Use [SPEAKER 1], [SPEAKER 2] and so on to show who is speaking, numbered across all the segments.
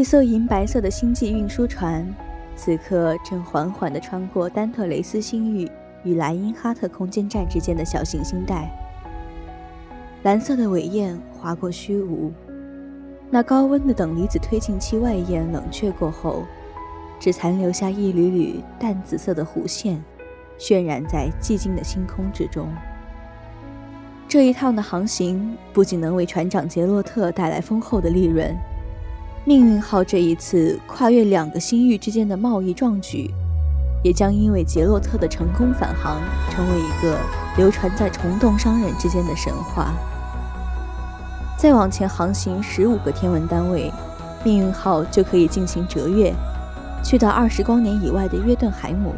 [SPEAKER 1] 一艘银白色的星际运输船，此刻正缓缓地穿过丹特雷斯星域与莱茵哈特空间站之间的小行星带。蓝色的尾焰划过虚无，那高温的等离子推进器外焰冷却过后，只残留下一缕缕淡紫色的弧线，渲染在寂静的星空之中。这一趟的航行不仅能为船长杰洛特带来丰厚的利润。命运号这一次跨越两个星域之间的贸易壮举，也将因为杰洛特的成功返航，成为一个流传在虫洞商人之间的神话。再往前航行十五个天文单位，命运号就可以进行折越，去到二十光年以外的约顿海姆，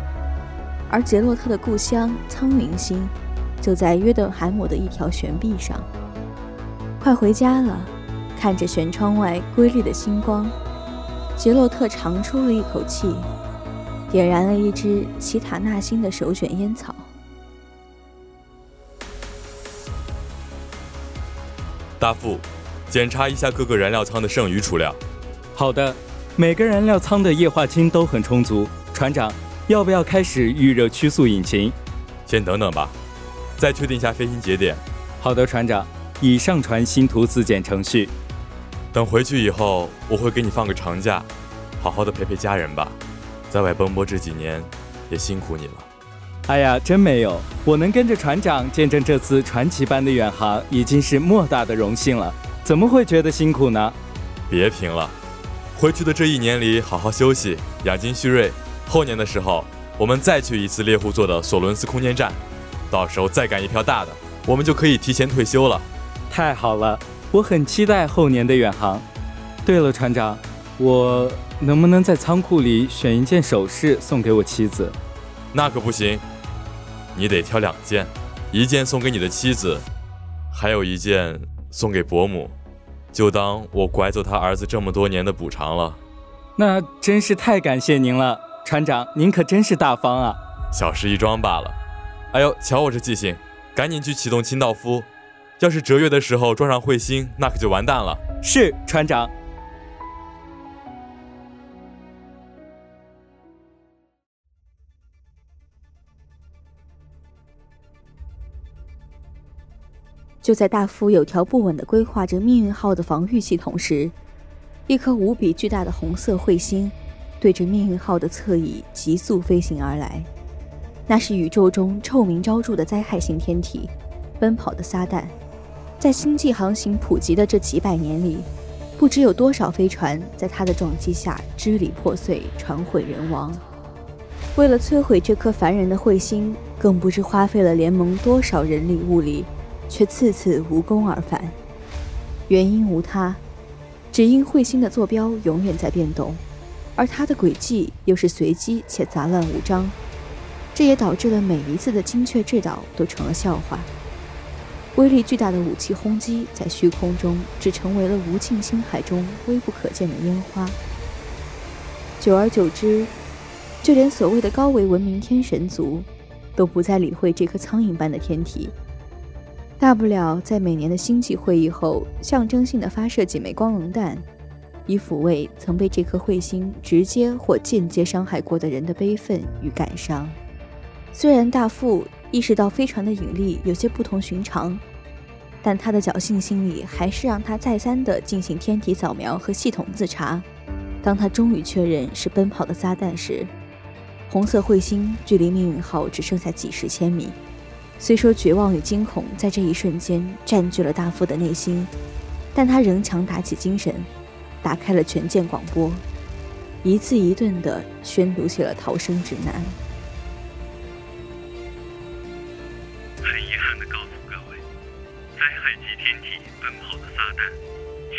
[SPEAKER 1] 而杰洛特的故乡苍云星就在约顿海姆的一条悬臂上。快回家了。看着舷窗外瑰丽的星光，杰洛特长出了一口气，点燃了一支奇塔纳星的首选烟草。
[SPEAKER 2] 大副，检查一下各个燃料舱的剩余储量。
[SPEAKER 3] 好的，每个燃料舱的液化氢都很充足。船长，要不要开始预热曲速引擎？
[SPEAKER 2] 先等等吧，再确定一下飞行节点。
[SPEAKER 3] 好的，船长，已上传星图自检程序。
[SPEAKER 2] 等回去以后，我会给你放个长假，好好的陪陪家人吧。在外奔波这几年，也辛苦你了。
[SPEAKER 3] 哎呀，真没有，我能跟着船长见证这次传奇般的远航，已经是莫大的荣幸了。怎么会觉得辛苦呢？
[SPEAKER 2] 别贫了，回去的这一年里，好好休息，养精蓄锐。后年的时候，我们再去一次猎户座的索伦斯空间站，到时候再干一票大的，我们就可以提前退休了。
[SPEAKER 3] 太好了。我很期待后年的远航。对了，船长，我能不能在仓库里选一件首饰送给我妻子？
[SPEAKER 2] 那可不行，你得挑两件，一件送给你的妻子，还有一件送给伯母，就当我拐走他儿子这么多年的补偿了。
[SPEAKER 3] 那真是太感谢您了，船长，您可真是大方啊！
[SPEAKER 2] 小事一桩罢了。哎呦，瞧我这记性，赶紧去启动清道夫。要是折月的时候撞上彗星，那可就完蛋了。
[SPEAKER 3] 是船长。
[SPEAKER 1] 就在大夫有条不紊的规划着命运号的防御系统时，一颗无比巨大的红色彗星对着命运号的侧翼急速飞行而来。那是宇宙中臭名昭著的灾害性天体——奔跑的撒旦。在星际航行普及的这几百年里，不知有多少飞船在它的撞击下支离破碎、船毁人亡。为了摧毁这颗烦人的彗星，更不知花费了联盟多少人力物力，却次次无功而返。原因无他，只因彗星的坐标永远在变动，而它的轨迹又是随机且杂乱无章，这也导致了每一次的精确制导都成了笑话。威力巨大的武器轰击在虚空中只成为了无尽星海中微不可见的烟花。久而久之，就连所谓的高维文明天神族，都不再理会这颗苍蝇般的天体。大不了在每年的星际会议后，象征性的发射几枚光能弹，以抚慰曾被这颗彗星直接或间接伤害过的人的悲愤与感伤。虽然大副意识到飞船的引力有些不同寻常，但他的侥幸心理还是让他再三地进行天体扫描和系统自查。当他终于确认是奔跑的撒旦时，红色彗星距离命运号只剩下几十千米。虽说绝望与惊恐在这一瞬间占据了大副的内心，但他仍强打起精神，打开了全舰广播，一字一顿地宣读起了逃生指南。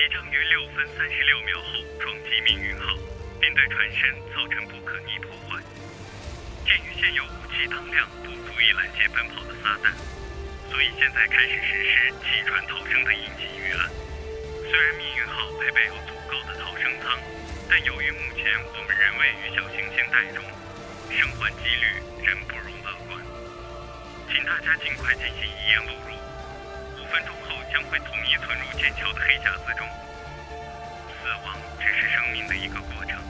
[SPEAKER 4] 即将于六分三十六秒后撞击命运号，并对船身造成不可逆破坏。鉴于现有武器当量不足以拦截奔跑的撒旦，所以现在开始实施弃船逃生的应急预案。虽然命运号配备有足够的逃生舱，但由于目前我们仍位于小行星带中，生还几率仍不容乐观。请大家尽快进行遗言录入，分钟后将会统一存入剑桥的黑匣子中。死亡只是生命的一个过程，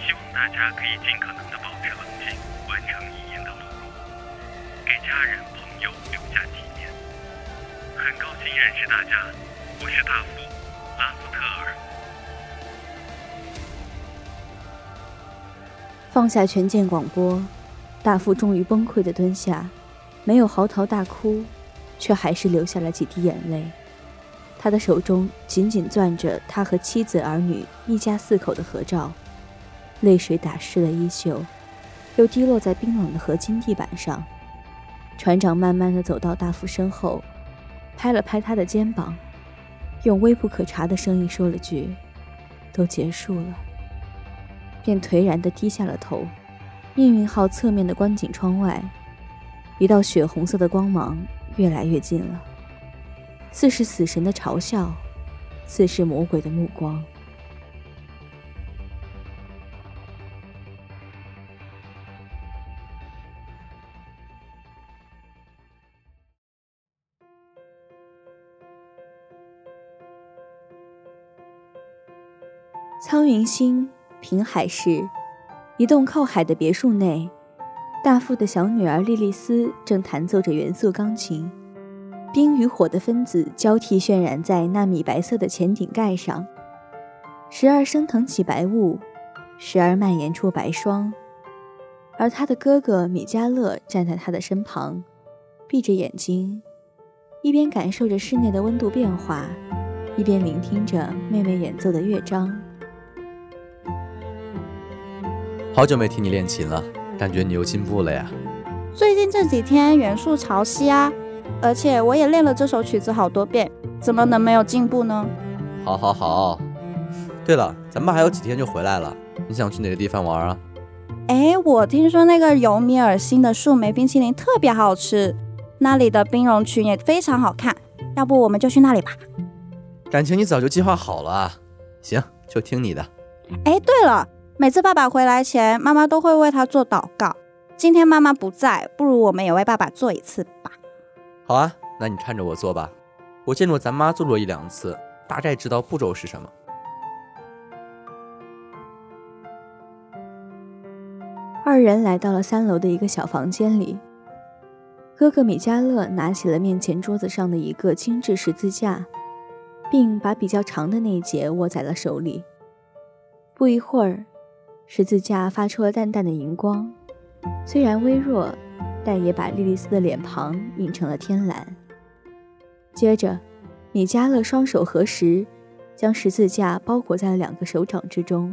[SPEAKER 4] 希望大家可以尽可能的保持冷静。完成遗言的录入，给家人朋友留下纪念。很高兴认识大家，我是大副拉斯特尔。
[SPEAKER 1] 放下全舰广播，大副终于崩溃的蹲下，没有嚎啕大哭，却还是流下了几滴眼泪。他的手中紧紧攥着他和妻子儿女一家四口的合照，泪水打湿了衣袖。又滴落在冰冷的合金地板上。船长慢慢的走到大副身后，拍了拍他的肩膀，用微不可察的声音说了句：“都结束了。”便颓然的低下了头。命运号侧面的观景窗外，一道血红色的光芒越来越近了，似是死神的嘲笑，似是魔鬼的目光。苍云星平海市一栋靠海的别墅内，大副的小女儿莉莉丝正弹奏着元素钢琴。冰与火的分子交替渲染在那米白色的前顶盖上，时而升腾起白雾，时而蔓延出白霜。而他的哥哥米迦勒站在他的身旁，闭着眼睛，一边感受着室内的温度变化，一边聆听着妹妹演奏的乐章。
[SPEAKER 5] 好久没听你练琴了，感觉你又进步了呀。
[SPEAKER 6] 最近这几天元素潮汐啊，而且我也练了这首曲子好多遍，怎么能没有进步呢？
[SPEAKER 5] 好，好，好。对了，咱们还有几天就回来了，你想去哪个地方玩啊？
[SPEAKER 6] 哎，我听说那个尤米尔星的树莓冰淇淋特别好吃，那里的冰融群也非常好看，要不我们就去那里吧？
[SPEAKER 5] 感情你早就计划好了，行，就听你的。
[SPEAKER 6] 哎，对了。每次爸爸回来前，妈妈都会为他做祷告。今天妈妈不在，不如我们也为爸爸做一次吧。
[SPEAKER 5] 好啊，那你看着我做吧。我见过咱妈做过一两次，大概知道步骤是什么。
[SPEAKER 1] 二人来到了三楼的一个小房间里。哥哥米迦勒拿起了面前桌子上的一个精致十字架，并把比较长的那一节握在了手里。不一会儿。十字架发出了淡淡的荧光，虽然微弱，但也把莉莉丝的脸庞映成了天蓝。接着，米迦勒双手合十，将十字架包裹在了两个手掌之中，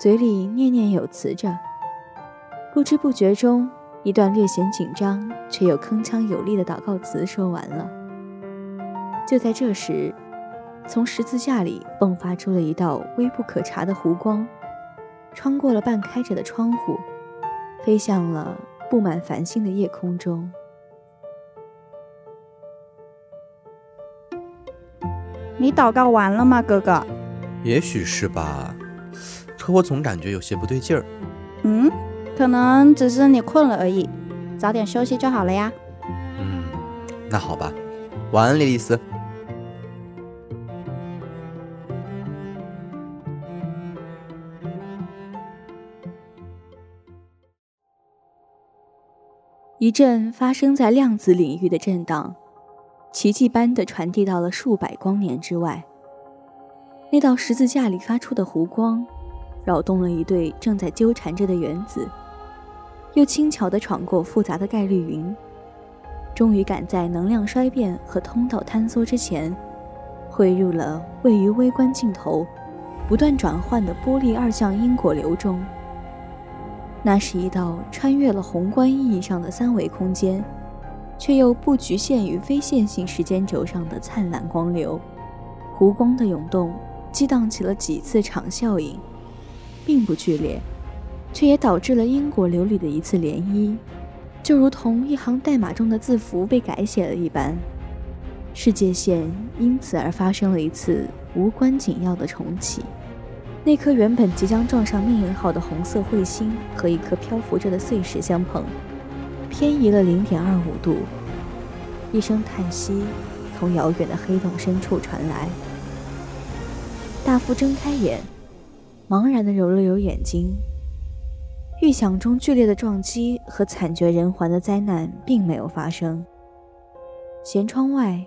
[SPEAKER 1] 嘴里念念有词着。不知不觉中，一段略显紧张却又铿锵有力的祷告词说完了。就在这时，从十字架里迸发出了一道微不可察的弧光，穿过了半开着的窗户，飞向了布满繁星的夜空中。
[SPEAKER 6] 你祷告完了吗，哥哥？
[SPEAKER 5] 也许是吧，可我总感觉有些不对劲儿。
[SPEAKER 6] 嗯，可能只是你困了而已，早点休息就好了呀。
[SPEAKER 5] 嗯，那好吧，晚安，莉莉丝。
[SPEAKER 1] 一阵发生在量子领域的震荡，奇迹般的传递到了数百光年之外。那道十字架里发出的弧光，扰动了一对正在纠缠着的原子，又轻巧地闯过复杂的概率云，终于赶在能量衰变和通道坍缩之前，汇入了位于微观镜头、不断转换的波粒二象因果流中。那是一道穿越了宏观意义上的三维空间，却又不局限于非线性时间轴上的灿烂光流。弧光的涌动。激荡起了几次场效应，并不剧烈，却也导致了因果流里的一次涟漪，就如同一行代码中的字符被改写了一般，世界线因此而发生了一次无关紧要的重启。那颗原本即将撞上命运号的红色彗星和一颗漂浮着的碎石相碰，偏移了零点二五度。一声叹息从遥远的黑洞深处传来。大夫睁开眼，茫然地揉了揉眼睛。预想中剧烈的撞击和惨绝人寰的灾难并没有发生。舷窗外，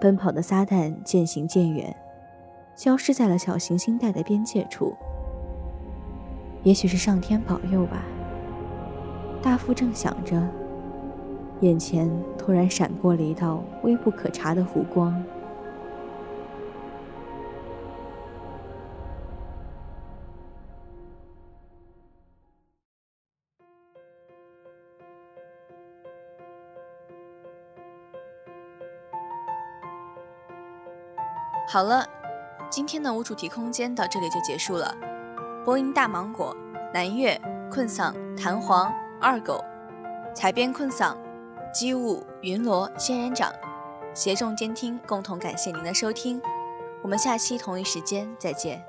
[SPEAKER 1] 奔跑的撒旦渐行渐远，消失在了小行星带的边界处。也许是上天保佑吧。大副正想着，眼前突然闪过了一道微不可察的弧光。好了，今天的无主题空间到这里就结束了。播音大芒果、南岳、困嗓、弹簧、二狗、采编困嗓、机务、云罗、仙人掌，协众监听，共同感谢您的收听。我们下期同一时间再见。